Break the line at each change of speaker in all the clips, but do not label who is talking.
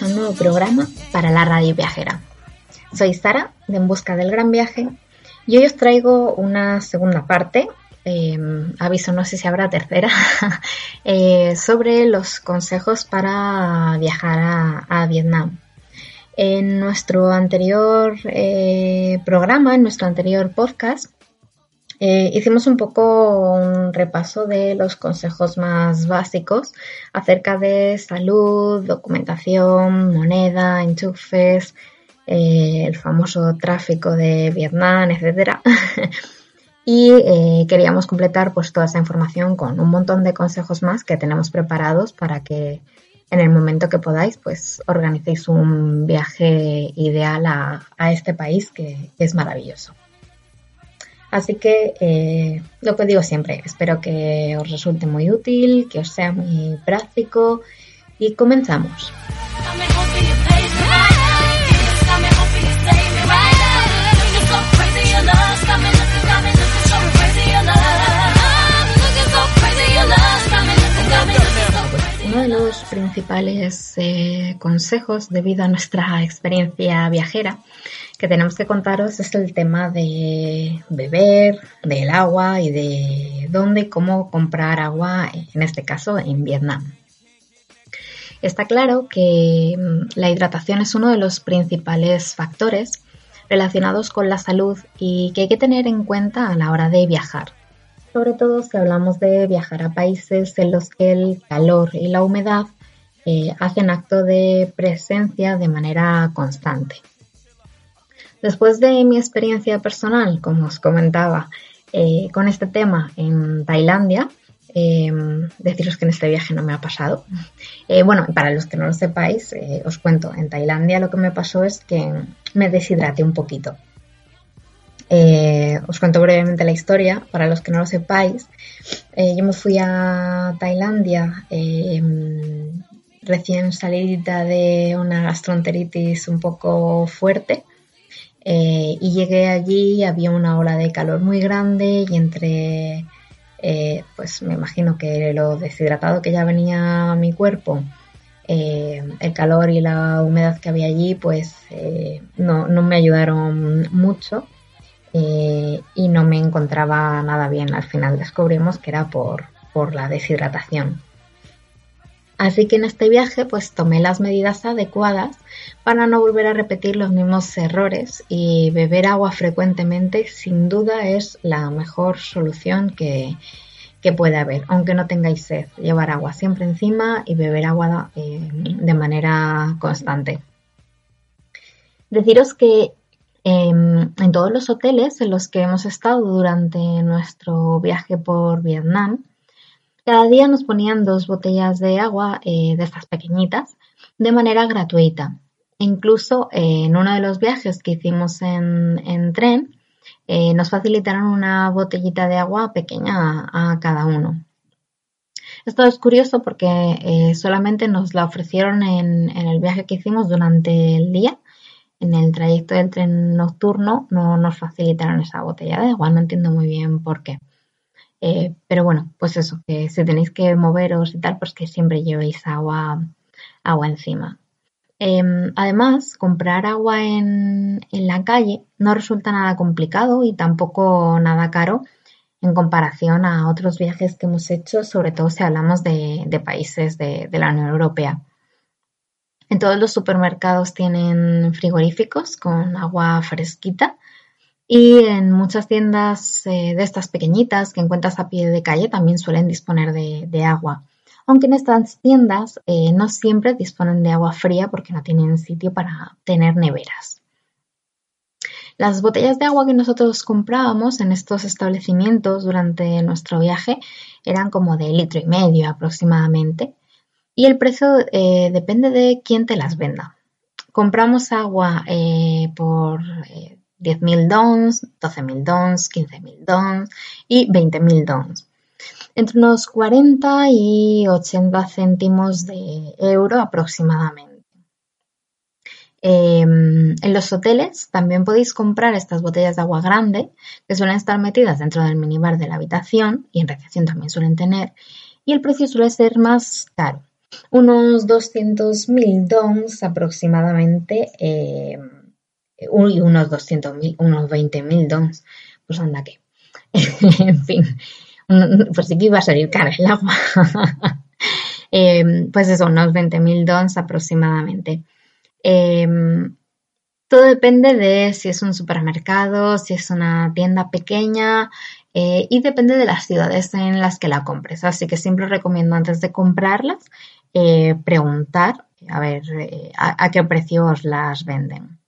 a un nuevo programa para la radio viajera. Soy Sara de En Busca del Gran Viaje y hoy os traigo una segunda parte, em, aviso no sé si habrá tercera, eh, sobre los consejos para viajar a, Vietnam. En nuestro anterior eh, programa, en nuestro anterior podcast, eh, hicimos un poco un repaso de los consejos más básicos acerca de salud, documentación, moneda, enchufes, eh, el famoso tráfico de Vietnam, etc. y eh, queríamos completar pues, toda esa información con un montón de consejos más que tenemos preparados para que en el momento que podáis pues organicéis un viaje ideal a, este país que es maravilloso. Así que eh, lo que digo siempre, espero que os resulte muy útil, que os sea muy práctico y comenzamos. Uno de los principales eh, consejos debido a nuestra experiencia viajera que tenemos que contaros es el tema de beber, del agua y de dónde y cómo comprar agua, en este caso en Vietnam. Está claro que mm, la hidratación es uno de los principales factores relacionados con la salud y que hay que tener en cuenta a la hora de viajar. Sobre todo si hablamos de viajar a países en los que el calor y la humedad eh, hacen acto de presencia de manera constante. Después de mi experiencia personal, como os comentaba, eh, con este tema en Tailandia, em, deciros que en este viaje no me ha pasado. Eh, bueno, para los que no lo sepáis, eh, os cuento, en Tailandia lo que me pasó es que me deshidraté un poquito. os cuento brevemente la historia, para los que no lo sepáis. yo me fui a Tailandia em, recién salida de una gastroenteritis un poco fuerte eh, y llegué allí, había una ola de calor muy grande y entre, eh, pues me imagino que lo deshidratado que ya venía mi cuerpo, eh, el calor y la humedad que había allí, pues no, no, me ayudaron mucho y no me encontraba nada bien. Al final descubrimos que era por, por la deshidratación. Así que en este viaje pues tomé las medidas adecuadas para no volver a repetir los mismos errores y beber agua frecuentemente sin duda es la mejor solución que, puede haber, aunque no tengáis sed, llevar agua siempre encima y beber agua eh, de manera constante. Deciros que em, en todos los hoteles en los que hemos estado durante nuestro viaje por Vietnam, cada día nos ponían dos botellas de agua eh, de estas pequeñitas de manera gratuita. Incluso eh, en uno de los viajes que hicimos en, tren, eh, nos facilitaron una botellita de agua pequeña a, cada uno. Esto es curioso porque solamente nos la ofrecieron en, en, el viaje que hicimos durante el día. En el trayecto del tren nocturno no nos facilitaron esa botella de agua. No entiendo muy bien por qué. Eh, pero bueno, pues eso, que si tenéis que moveros y tal, pues que siempre llevéis agua, agua encima. Em, además, comprar agua en, la calle no resulta nada complicado y tampoco nada caro en comparación a otros viajes que hemos hecho, sobre todo si hablamos de, países de, de, la Unión Europea. En todos los supermercados tienen frigoríficos con agua fresquita y en muchas tiendas eh, de estas pequeñitas que encuentras a pie de calle también suelen disponer de, agua. aunque en estas tiendas eh, no siempre disponen de agua fría porque no tienen sitio para tener neveras. Las botellas de agua que nosotros comprábamos en estos establecimientos durante nuestro viaje eran como de litro y medio aproximadamente y el precio eh, depende de quién te las venda. Compramos agua por 10.000 dons, 12.000 dons, 15.000 dons y 20.000 dons entre unos 40 y 80 céntimos de euro aproximadamente. Em, en los hoteles también podéis comprar estas botellas de agua grande que suelen estar metidas dentro del minibar de la habitación y en recepción también suelen tener y el precio suele ser más caro, unos 200.000 dons aproximadamente eh, y unos 200.000, unos 20.000 dons, pues anda que, en fin, pues sí que iba a salir cara el agua. Em, pues eso, unos 20.000 dons aproximadamente. Em, todo depende de si es un supermercado, si es una tienda pequeña eh, y depende de las ciudades en las que la compres. Así que siempre recomiendo antes de comprarlas eh, preguntar a ver eh, a, qué precios las venden.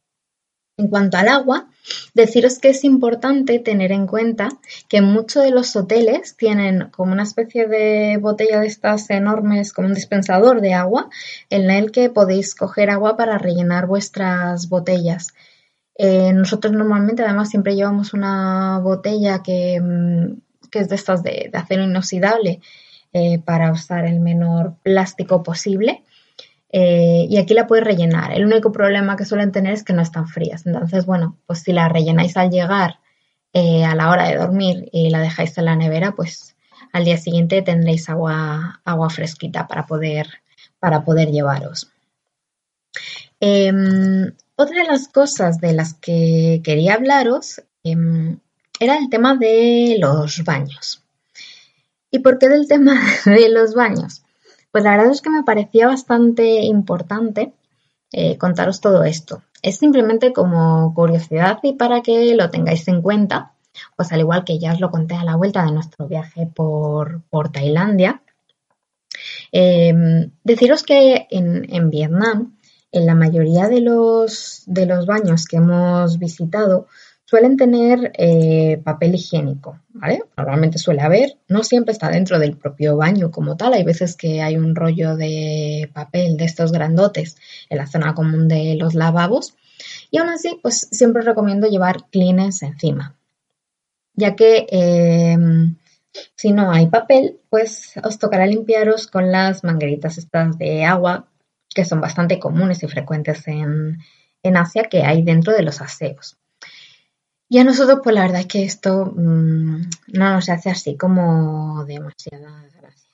En cuanto al agua, deciros que es importante tener en cuenta que muchos de los hoteles tienen como una especie de botella de estas enormes, como un dispensador de agua, en el que podéis coger agua para rellenar vuestras botellas. Eh, nosotros normalmente además siempre llevamos una botella que, mm, es de estas de, acero inoxidable eh, para usar el menor plástico posible. Eh, y aquí la puedes rellenar. El único problema que suelen tener es que no están frías. Entonces, bueno, pues si la rellenáis al llegar eh, a la hora de dormir y la dejáis en la nevera, pues al día siguiente tendréis agua, fresquita para poder, para poder llevaros. Em, otra de las cosas de las que quería hablaros em, era el tema de los baños. ¿Y por qué del tema de los baños? Pues la verdad es que me parecía bastante importante eh, contaros todo esto. Es simplemente como curiosidad y para que lo tengáis en cuenta, pues al igual que ya os lo conté a la vuelta de nuestro viaje por, Tailandia, em, deciros que en, en, Vietnam, en la mayoría de los, de los baños que hemos visitado, suelen tener eh, papel higiénico, ¿vale? Normalmente suele haber, no siempre está dentro del propio baño como tal, hay veces que hay un rollo de papel de estos grandotes en la zona común de los lavabos y aún así, pues siempre recomiendo llevar cleaners encima, ya que em, si no hay papel, pues os tocará limpiaros con las mangueritas estas de agua que son bastante comunes y frecuentes en, en Asia que hay dentro de los aseos. Y a nosotros, pues la verdad es que esto mm, no nos hace así como demasiada gracia.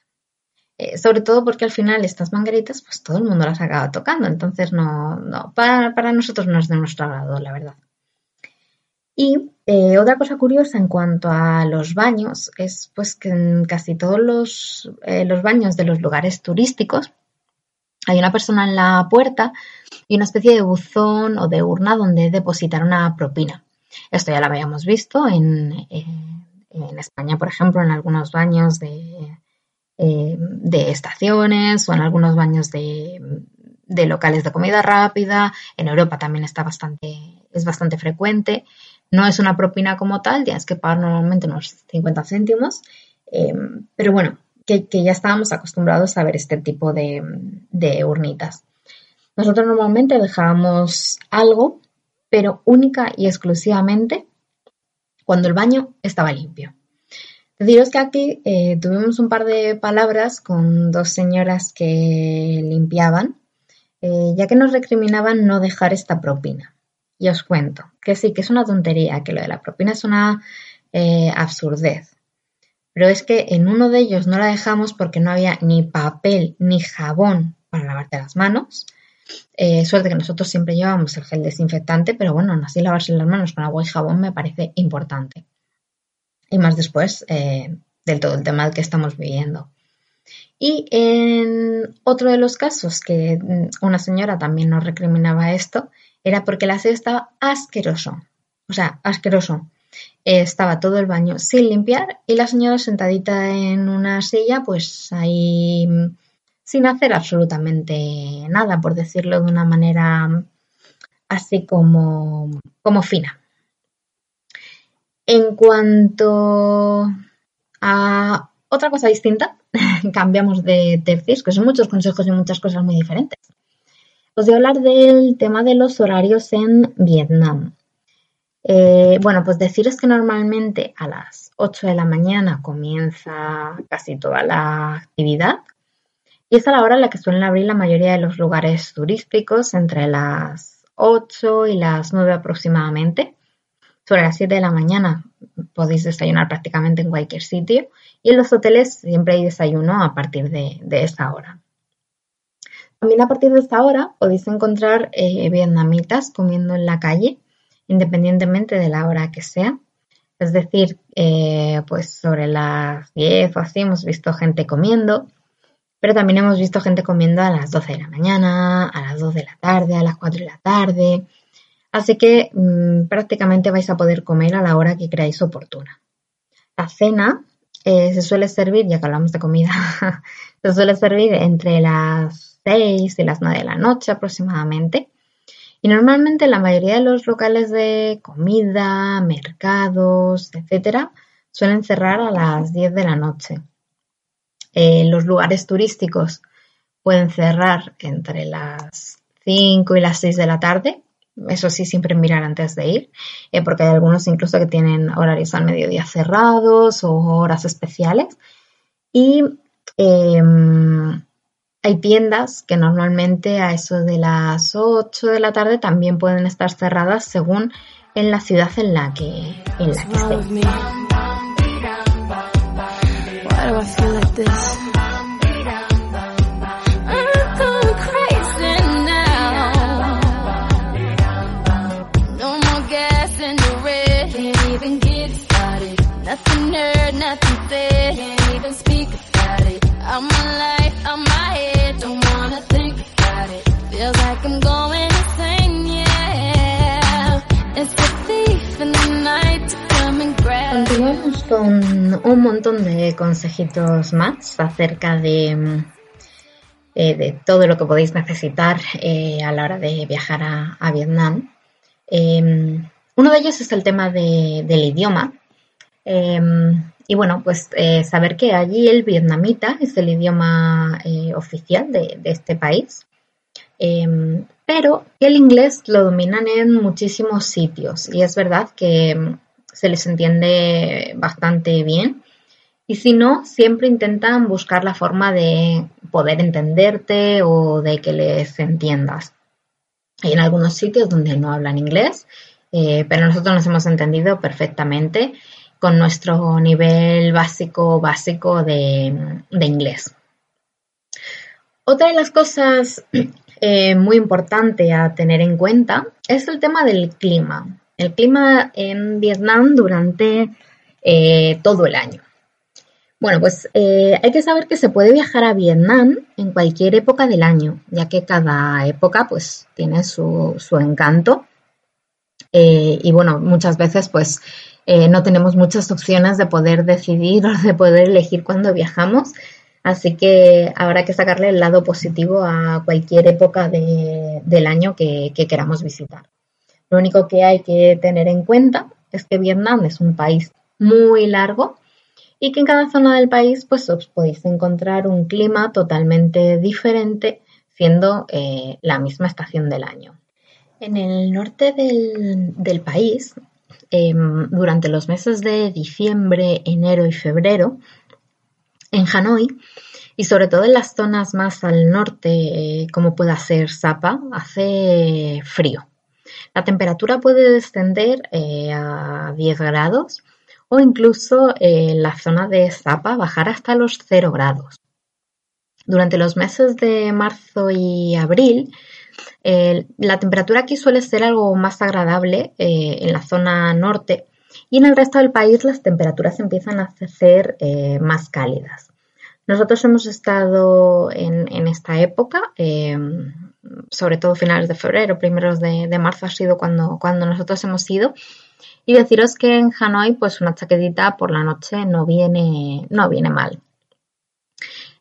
Eh, sobre todo porque al final estas mangueritas, pues todo el mundo las acaba tocando. Entonces, no, no para, nosotros no es de nuestro agrado, la verdad. Y eh, otra cosa curiosa en cuanto a los baños es pues que en casi todos los, eh, los baños de los lugares turísticos hay una persona en la puerta y una especie de buzón o de urna donde depositar una propina. Esto ya lo habíamos visto en, eh, España, por ejemplo, en algunos baños de, eh, de estaciones o en algunos baños de, locales de comida rápida. En Europa también está bastante, es bastante frecuente. No es una propina como tal, tienes que pagar normalmente unos 50 céntimos, eh, pero bueno, que, ya estábamos acostumbrados a ver este tipo de, de urnitas. Nosotros normalmente dejábamos algo pero única y exclusivamente cuando el baño estaba limpio. Deciros que aquí eh, tuvimos un par de palabras con dos señoras que limpiaban, eh, ya que nos recriminaban no dejar esta propina. Y os cuento que sí, que es una tontería, que lo de la propina es una eh, absurdez. Pero es que en uno de ellos no la dejamos porque no había ni papel ni jabón para lavarte las manos. Eh, suerte que nosotros siempre llevamos el gel desinfectante, pero bueno, aún así lavarse las manos con agua y jabón me parece importante. Y más después eh, del todo el tema que estamos viviendo. Y en otro de los casos que mm, una señora también nos recriminaba esto, era porque el aseo estaba asqueroso. O sea, asqueroso. estaba todo el baño sin limpiar y la señora sentadita en una silla, pues ahí mm, sin hacer absolutamente nada, por decirlo de una manera así como, como fina. En cuanto a otra cosa distinta, cambiamos de tercios, que son muchos consejos y muchas cosas muy diferentes. Os voy a hablar del tema de los horarios en Vietnam. Eh, bueno, pues deciros que normalmente a las 8 de la mañana comienza casi toda la actividad y es a la hora en la que suelen abrir la mayoría de los lugares turísticos, entre las 8 y las 9 aproximadamente. Sobre las 7 de la mañana podéis desayunar prácticamente en cualquier sitio y en los hoteles siempre hay desayuno a partir de, esa hora. También a partir de esta hora podéis encontrar eh, vietnamitas comiendo en la calle independientemente de la hora que sea. Es decir, eh, pues sobre las 10 o así hemos visto gente comiendo, pero también hemos visto gente comiendo a las 12 de la mañana, a las 2 de la tarde, a las 4 de la tarde. Así que mm, prácticamente vais a poder comer a la hora que creáis oportuna. La cena eh, se suele servir, ya que hablamos de comida, se suele servir entre las 6 y las 9 de la noche aproximadamente. Y normalmente la mayoría de los locales de comida, mercados, etcétera, suelen cerrar a las 10 de la noche. Eh, los lugares turísticos pueden cerrar entre las 5 y las 6 de la tarde. Eso sí, siempre mirar antes de ir, eh, porque hay algunos incluso que tienen horarios al mediodía cerrados o horas especiales. Y em, hay tiendas que normalmente a eso de las 8 de la tarde también pueden estar cerradas según en la ciudad en la que, en la que do
I feel like this? Nothing heard, nothing said. Can't even speak about it. I'm alive, my head. Don't wanna think about it. Feels like I'm going.
Continuamos con un montón de consejitos más acerca de, eh, de todo lo que podéis necesitar eh, a la hora de viajar a, Vietnam. Em, uno de ellos es el tema del idioma. Em, y bueno, pues eh, saber que allí el vietnamita es el idioma oficial de, este país. Em, pero el inglés lo dominan en muchísimos sitios y es verdad que se les entiende bastante bien. Y si no, siempre intentan buscar la forma de poder entenderte o de que les entiendas. Hay en algunos sitios donde no hablan inglés, eh, pero nosotros nos hemos entendido perfectamente con nuestro nivel básico básico de, de inglés. Otra de las cosas eh, muy importante a tener en cuenta es el tema del clima. El clima en Vietnam durante eh, todo el año. Bueno, pues eh, hay que saber que se puede viajar a Vietnam en cualquier época del año, ya que cada época pues tiene su, encanto. y bueno, muchas veces pues no tenemos muchas opciones de poder decidir o de poder elegir cuando viajamos. Así que habrá que sacarle el lado positivo a cualquier época del año que, queramos visitar. Lo único que hay que tener en cuenta es que Vietnam es un país muy largo y que en cada zona del país pues os podéis encontrar un clima totalmente diferente siendo eh, la misma estación del año. En el norte del, país, em, durante los meses de diciembre, enero y febrero, en Hanoi y sobre todo en las zonas más al norte, eh, como pueda ser Sapa, hace frío. La temperatura puede descender eh, a 10 grados o incluso eh, en la zona de Sapa bajar hasta los 0 grados. Durante los meses de marzo y abril, la temperatura aquí suele ser algo más agradable en la zona norte y en el resto del país las temperaturas empiezan a ser eh, más cálidas. Nosotros hemos estado en, esta época, eh, sobre todo finales de febrero, primeros de, marzo ha sido cuando, cuando nosotros hemos ido. Y deciros que en Hanoi, pues una chaquetita por la noche no viene, no viene mal.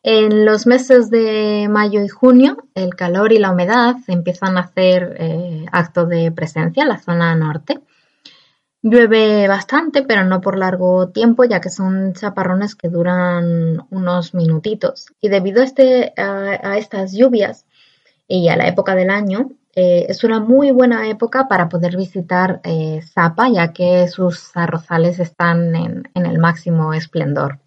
En los meses de mayo y junio, el calor y la humedad empiezan a hacer eh, acto de presencia en la zona norte. Llueve bastante, pero no por largo tiempo, ya que son chaparrones que duran unos minutitos. Y debido a, este, a, estas lluvias y a la época del año, eh, es una muy buena época para poder visitar eh, Zapa, ya que sus arrozales están en el máximo esplendor.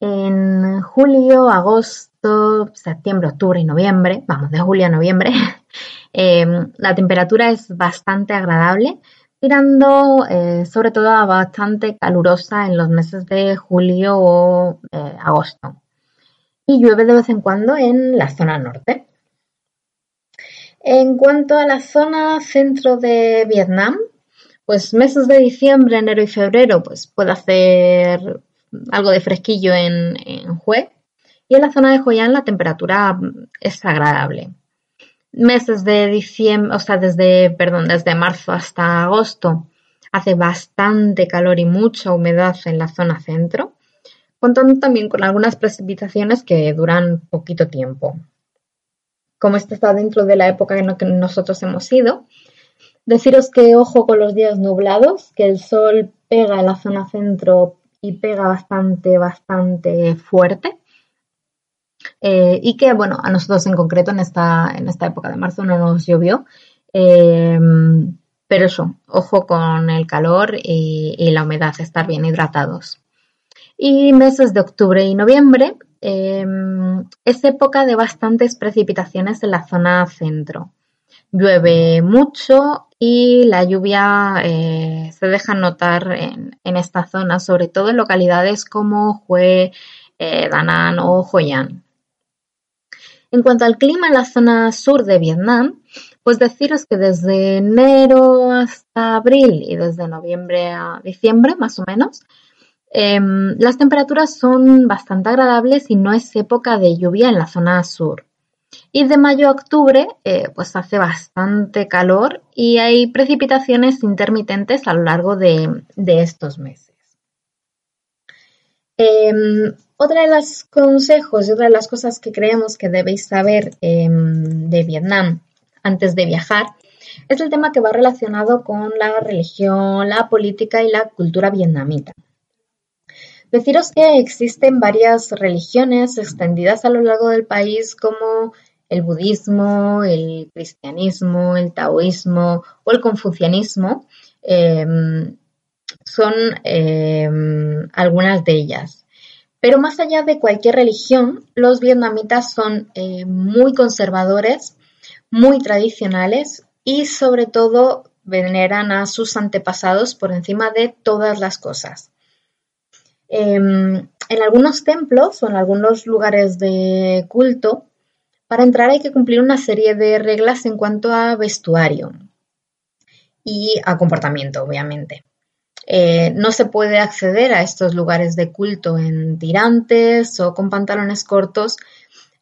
En julio, agosto, septiembre, octubre y noviembre, vamos, de julio a noviembre, em, la temperatura es bastante agradable, tirando eh, sobre todo a bastante calurosa en los meses de julio o agosto. Y llueve de vez en cuando en la zona norte. En cuanto a la zona centro de Vietnam, pues meses de diciembre, enero y febrero, pues puede hacer algo de fresquillo en, Hue. Y en la zona de Hoi An la temperatura es agradable. Meses de diciembre, o sea, desde, perdón, desde marzo hasta agosto hace bastante calor y mucha humedad en la zona centro, contando también con algunas precipitaciones que duran poquito tiempo. Como este está dentro de la época en la que nosotros hemos ido, deciros que ojo con los días nublados, que el sol pega en la zona centro y pega bastante, bastante fuerte. Eh, y que, bueno, a nosotros en concreto en esta, en esta época de marzo no nos llovió. Em, pero eso, ojo con el calor y, la humedad, estar bien hidratados. Y meses de octubre y noviembre em, es época de bastantes precipitaciones en la zona centro. Llueve mucho y la lluvia eh, se deja notar en, esta zona, sobre todo en localidades como Hue, eh, Danan o Hoi An. En cuanto al clima en la zona sur de Vietnam, pues deciros que desde enero hasta abril y desde noviembre a diciembre, más o menos, em, las temperaturas son bastante agradables y no es época de lluvia en la zona sur. Y de mayo a octubre, eh, pues hace bastante calor y hay precipitaciones intermitentes a lo largo de, estos meses. Em, otra de los consejos y otra de las cosas que creemos que debéis saber em, de Vietnam antes de viajar es el tema que va relacionado con la religión, la política y la cultura vietnamita. Deciros que existen varias religiones extendidas a lo largo del país como el budismo, el cristianismo, el taoísmo o el confucianismo. Em, son em, algunas de ellas. Pero más allá de cualquier religión, los vietnamitas son eh, muy conservadores, muy tradicionales y sobre todo veneran a sus antepasados por encima de todas las cosas. Em, en algunos templos o en algunos lugares de culto, para entrar hay que cumplir una serie de reglas en cuanto a vestuario y a comportamiento, obviamente. Eh, no se puede acceder a estos lugares de culto en tirantes o con pantalones cortos.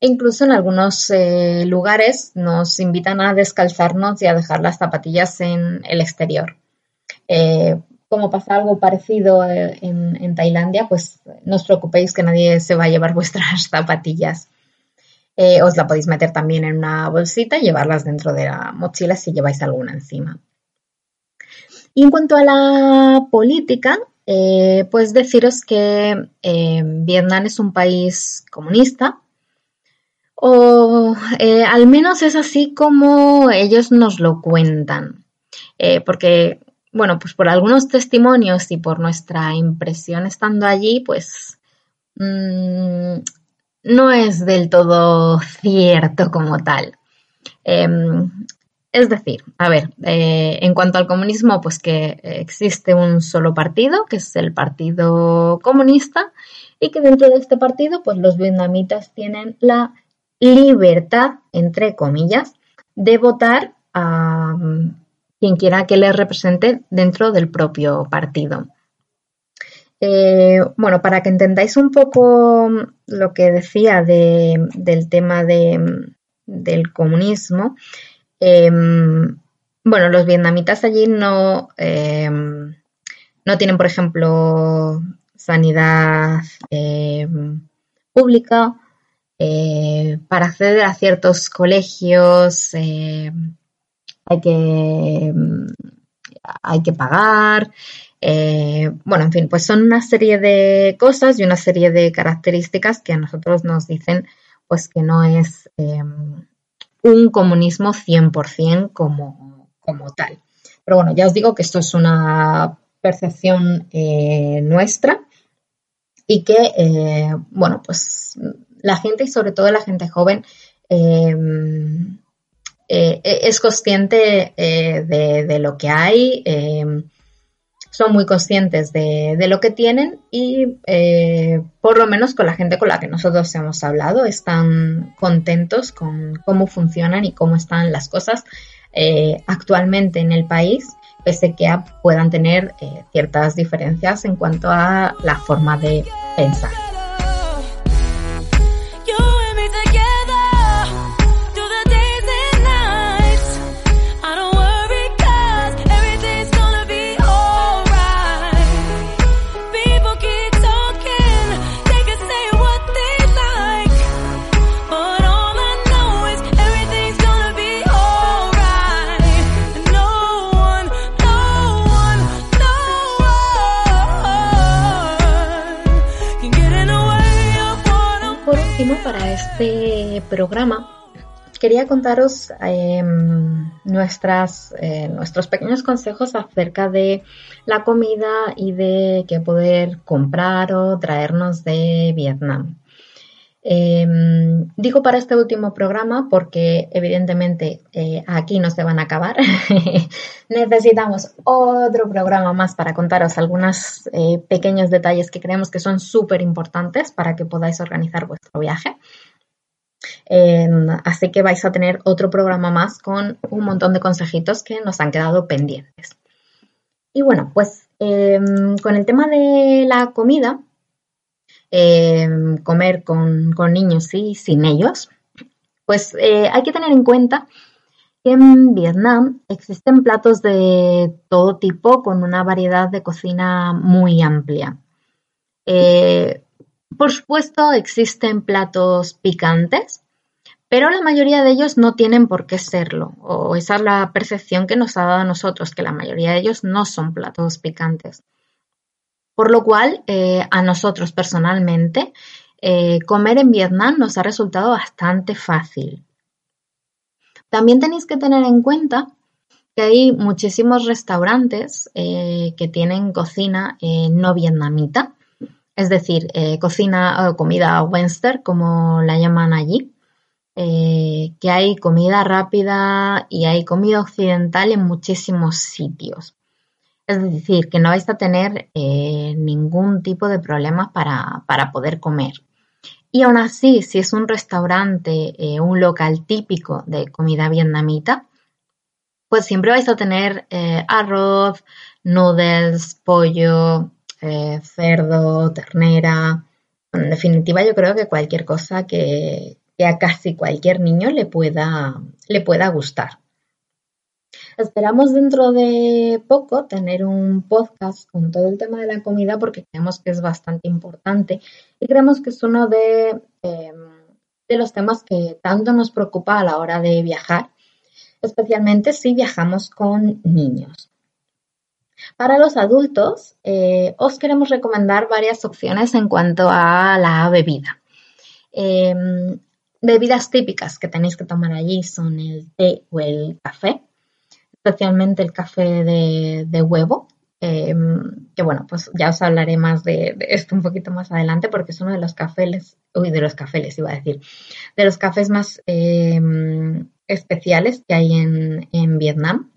E incluso en algunos eh, lugares nos invitan a descalzarnos y a dejar las zapatillas en el exterior. Eh, como pasa algo parecido eh, en, Tailandia, pues no os preocupéis que nadie se va a llevar vuestras zapatillas. Eh, os la podéis meter también en una bolsita y llevarlas dentro de la mochila si lleváis alguna encima. Y en cuanto a la política, eh, pues deciros que Vietnam es un país comunista, o al menos es así como ellos nos lo cuentan, porque bueno, pues por algunos testimonios y por nuestra impresión estando allí, pues mm, no es del todo cierto como tal. Em, es decir, a ver, eh, en cuanto al comunismo, pues que existe un solo partido, que es el Partido Comunista, y que dentro de este partido, pues los vietnamitas tienen la libertad, entre comillas, de votar a, quien quiera que les represente dentro del propio partido. Eh, bueno, para que entendáis un poco lo que decía del tema del comunismo, em, bueno, los vietnamitas allí no, em, no tienen, por ejemplo, sanidad pública, eh, para acceder a ciertos colegios eh, hay, que, mm, hay que pagar. Eh, bueno, en fin, pues son una serie de cosas y una serie de características que a nosotros nos dicen pues que no es un comunismo 100% como, como tal. Pero bueno, ya os digo que esto es una percepción nuestra y que, bueno, pues la gente y sobre todo la gente joven eh, eh, es consciente eh, de, lo que hay, son muy conscientes de, de, lo que tienen y por lo menos con la gente con la que nosotros hemos hablado están contentos con cómo funcionan y cómo están las cosas actualmente en el país pese que puedan tener ciertas diferencias en cuanto a la forma de pensar. Programa quería contaros em, eh, nuestros pequeños consejos acerca de la comida y de qué poder comprar o traernos de Vietnam. Em, digo para este último programa porque evidentemente eh, aquí no se van a acabar. Necesitamos otro programa más para contaros algunos eh, pequeños detalles que creemos que son súper importantes para que podáis organizar vuestro viaje así que vais a tener otro programa más con un montón de consejitos que nos han quedado pendientes. Y bueno, pues em, con el tema de la comida, em, comer con, niños y sin ellos, pues eh, hay que tener en cuenta que en Vietnam existen platos de todo tipo con una variedad de cocina muy amplia. Eh, por supuesto, existen platos picantes, pero la mayoría de ellos no tienen por qué serlo, o esa es la percepción que nos ha dado a nosotros, que la mayoría de ellos no son platos picantes. Por lo cual, eh, a nosotros personalmente, eh, comer en Vietnam nos ha resultado bastante fácil. También tenéis que tener en cuenta que hay muchísimos restaurantes eh, que tienen cocina no vietnamita es decir, eh, cocina o comida Western, como la llaman allí, eh, que hay comida rápida y hay comida occidental en muchísimos sitios. Es decir, que no vais a tener eh, ningún tipo de problemas para, poder comer. Y aún así, si es un restaurante, un local típico de comida vietnamita, pues siempre vais a tener arroz, noodles, pollo, eh, cerdo, ternera. en definitiva, yo creo que cualquier cosa que, a casi cualquier niño le pueda, le pueda gustar. Esperamos dentro de poco tener un podcast con todo el tema de la comida porque creemos que es bastante importante y creemos que es uno de, em, de los temas que tanto nos preocupa a la hora de viajar, especialmente si viajamos con niños. Para los adultos, eh, os queremos recomendar varias opciones en cuanto a la bebida. Em, bebidas típicas que tenéis que tomar allí son el té o el café, especialmente el café de, huevo, em, que bueno, pues ya os hablaré más de, esto un poquito más adelante porque es uno de los cafés, uy, de los cafés iba a decir, de los cafés más em, especiales que hay en Vietnam.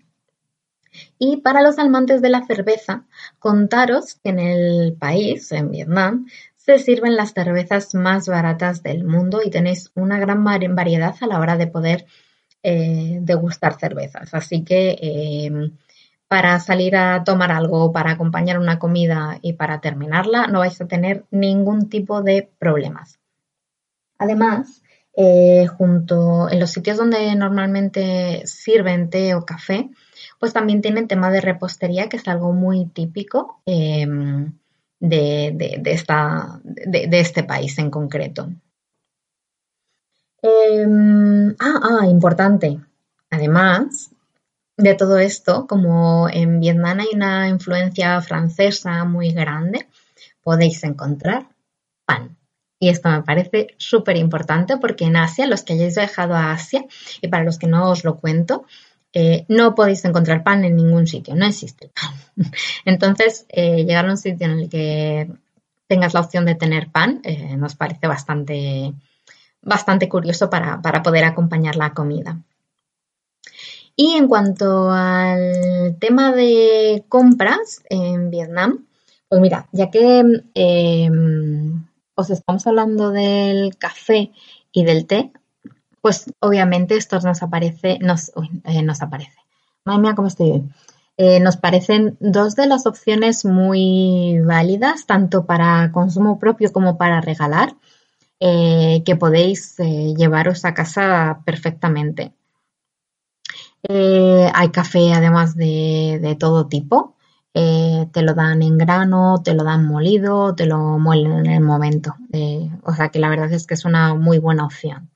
Y para los amantes de la cerveza, contaros que en el país, en Vietnam, se sirven las cervezas más baratas del mundo y tenéis una gran variedad a la hora de poder eh, degustar cervezas. Así que em, para salir a tomar algo, para acompañar una comida y para terminarla, no vais a tener ningún tipo de problemas. Además, eh, junto en los sitios donde normalmente sirven té o café, pues también tienen tema de repostería, que es algo muy típico em, de, esta, de, este país en concreto. Em, ah, ah, importante. Además de todo esto, como en Vietnam hay una influencia francesa muy grande, podéis encontrar pan. Y esto me parece súper importante porque en Asia, los que hayáis viajado a Asia, y para los que no os lo cuento, eh, no podéis encontrar pan en ningún sitio, no existe pan. Entonces, eh, llegar a un sitio en el que tengas la opción de tener pan eh, nos parece bastante, bastante curioso para, poder acompañar la comida. Y en cuanto al tema de compras en Vietnam, pues mira, ya que os estamos hablando del café y del té, pues obviamente esto nos aparece, nos, eh, nos aparece. Madre mía, cómo estoy bien. Eh, nos parecen dos de las opciones muy válidas, tanto para consumo propio como para regalar, eh, que podéis llevaros a casa perfectamente. hay café además de, de todo tipo. Te lo dan en grano, te lo dan molido, te lo muelen en el momento. o sea que la verdad es que es una muy buena opción.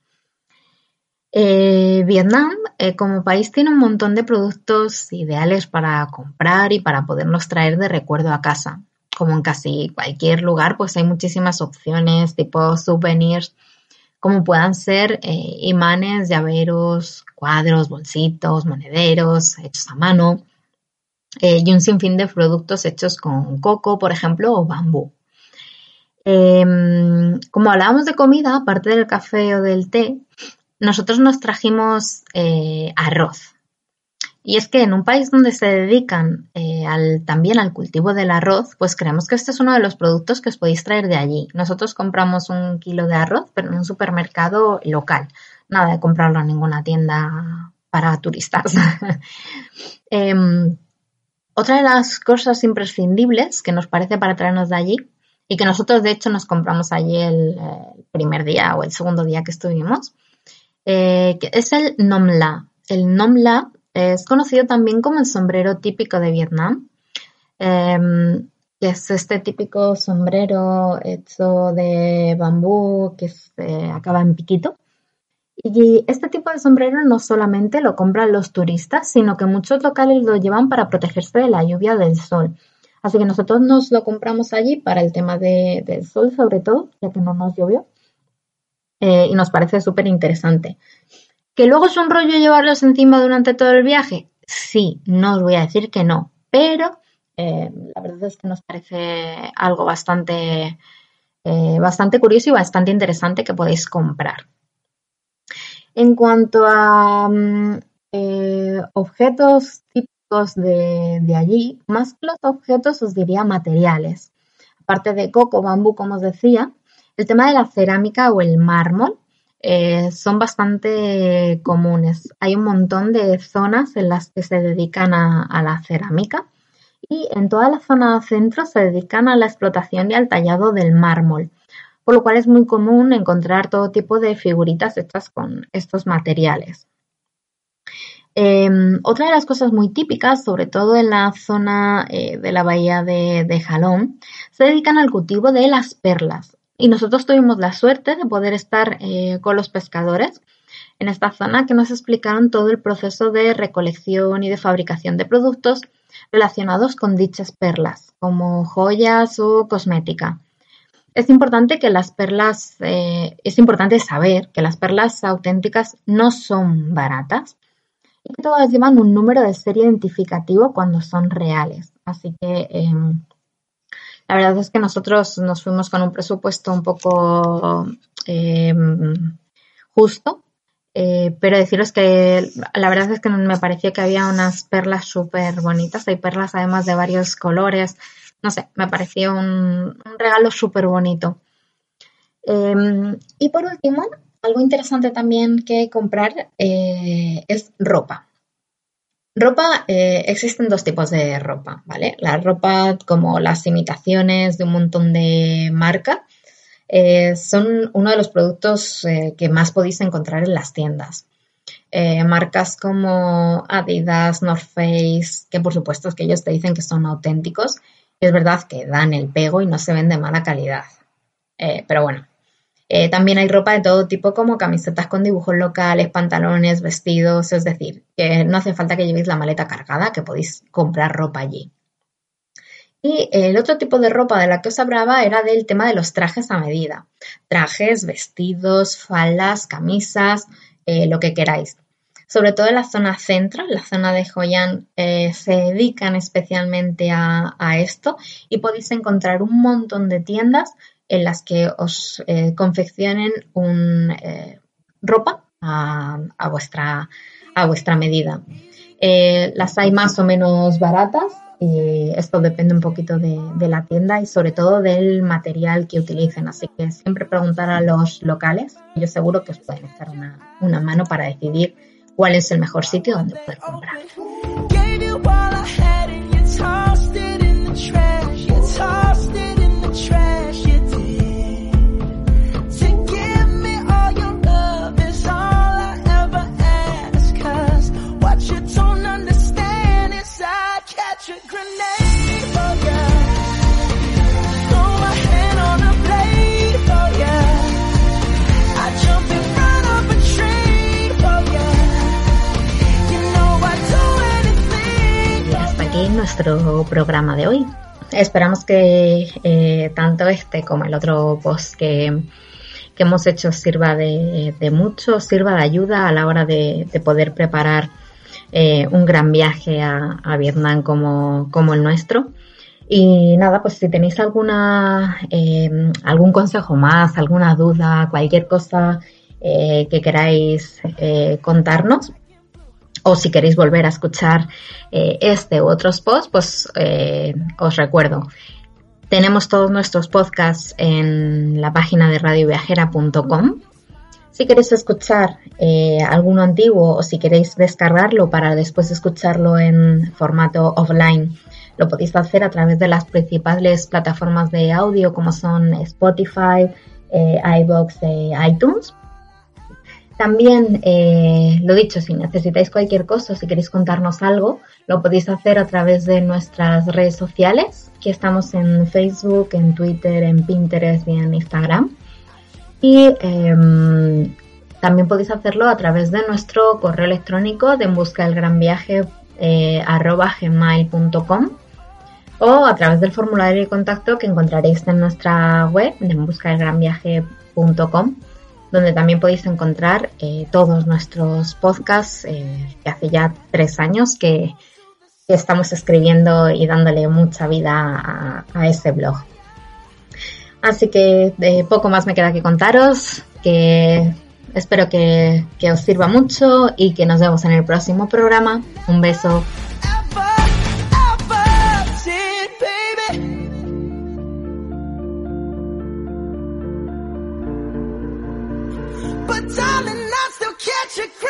Eh, Vietnam eh, como país tiene un montón de productos ideales para comprar y para podernos traer de recuerdo a casa. Como en casi cualquier lugar, pues hay muchísimas opciones tipo souvenirs, como puedan ser eh, imanes, llaveros, cuadros, bolsitos, monederos hechos a mano y un sinfín de productos hechos con coco, por ejemplo, o bambú. Em, como hablábamos de comida, aparte del café o del té, nosotros nos trajimos eh, arroz. Y es que en un país donde se dedican eh, también al cultivo del arroz, pues creemos que este es uno de los productos que os podéis traer de allí. Nosotros compramos un kilo de arroz, pero en un supermercado local. Nada de comprarlo en ninguna tienda para turistas. Em, otra de las cosas imprescindibles que nos parece para traernos de allí y que nosotros de hecho nos compramos allí el primer día o el segundo día que estuvimos, eh, es el Nomla. El Nomla es conocido también como el sombrero típico de Vietnam, em, que es este típico sombrero hecho de bambú que se acaba en piquito. Y este tipo de sombrero no solamente lo compran los turistas, sino que muchos locales lo llevan para protegerse de la lluvia del sol. Así que nosotros nos lo compramos allí para el tema del sol, sobre todo, ya que no nos llovió. Eh, y nos parece súper interesante. ¿Que luego es un rollo llevarlos encima durante todo el viaje? Sí, no os voy a decir que no, pero eh, la verdad es que nos parece algo bastante, eh, bastante curioso y bastante interesante que podéis comprar. En cuanto a mm, objetos típicos de, allí, más que los objetos os diría materiales. Aparte de coco, bambú, como os decía, el tema de la cerámica o el mármol eh, son bastante comunes. Hay un montón de zonas en las que se dedican a, la cerámica y en toda la zona centro se dedican a la explotación y al tallado del mármol, por lo cual es muy común encontrar todo tipo de figuritas hechas con estos materiales. Em, otra de las cosas muy típicas, sobre todo en la zona eh, de la bahía de, Jalón, se dedican al cultivo de las perlas. Y nosotros tuvimos la suerte de poder estar eh, con los pescadores en esta zona que nos explicaron todo el proceso de recolección y de fabricación de productos relacionados con dichas perlas, como joyas o cosmética. Es importante que las perlas, eh, es importante saber que las perlas auténticas no son baratas y que todas llevan un número de serie identificativo cuando son reales. Así que em, la verdad es que nosotros nos fuimos con un presupuesto un poco eh, justo, eh, pero deciros que la verdad es que me pareció que había unas perlas súper bonitas. Hay perlas además de varios colores. No sé, me pareció un, regalo súper bonito. Em, y por último, algo interesante también que comprar eh, es ropa. Ropa, eh, existen dos tipos de ropa, ¿vale? La ropa como las imitaciones de un montón de marcas eh, son uno de los productos que más podéis encontrar en las tiendas. marcas como Adidas, North Face, que por supuesto es que ellos te dicen que son auténticos Es verdad que dan el pego y no se ven de mala calidad. Eh, pero bueno, eh, también hay ropa de todo tipo como camisetas con dibujos locales, pantalones, vestidos, es decir, que no hace falta que llevéis la maleta cargada, que podéis comprar ropa allí. Y el otro tipo de ropa de la que os hablaba era del tema de los trajes a medida. Trajes, vestidos, faldas, camisas, eh, lo que queráis. Sobre todo en la zona centro, en la zona de Joyan, eh, se dedican especialmente a, esto y podéis encontrar un montón de tiendas en las que os eh, confeccionen un, ropa a, vuestra, a vuestra medida. las hay más o menos baratas, y esto depende un poquito de, la tienda y sobre todo del material que utilicen. Así que siempre preguntar a los locales. Yo seguro que os pueden echar una, una mano para decidir cuál es el mejor sitio donde poder comprar. Programa de hoy. Esperamos que eh, tanto este como el otro post que, hemos hecho sirva de, mucho, sirva de ayuda a la hora de, poder preparar eh, un gran viaje a, Vietnam como, como, el nuestro. Y nada, pues si tenéis alguna, eh, algún consejo más, alguna duda, cualquier cosa que queráis contarnos, o si queréis volver a escuchar eh, este u otros posts, pues eh, os recuerdo. Tenemos todos nuestros podcasts en la página de radioviajera.com. Si queréis escuchar eh, alguno antiguo o si queréis descargarlo para después escucharlo en formato offline, lo podéis hacer a través de las principales plataformas de audio como son Spotify, iBox e iTunes. También, eh, lo dicho, si necesitáis cualquier cosa, si queréis contarnos algo, lo podéis hacer a través de nuestras redes sociales, que estamos en Facebook, en Twitter, en Pinterest y en Instagram. Y em, también podéis hacerlo a través de nuestro correo electrónico de en busca del gran viaje eh, gmail.com o a través del formulario de contacto que encontraréis en nuestra web de en busca del gran viaje.com donde también podéis encontrar eh, todos nuestros podcasts eh, que hace ya tres años que, estamos escribiendo y dándole mucha vida a, ese blog. Así que de poco más me queda que contaros, que espero que, que os sirva mucho y que nos vemos en el próximo programa. Un beso. you crazy.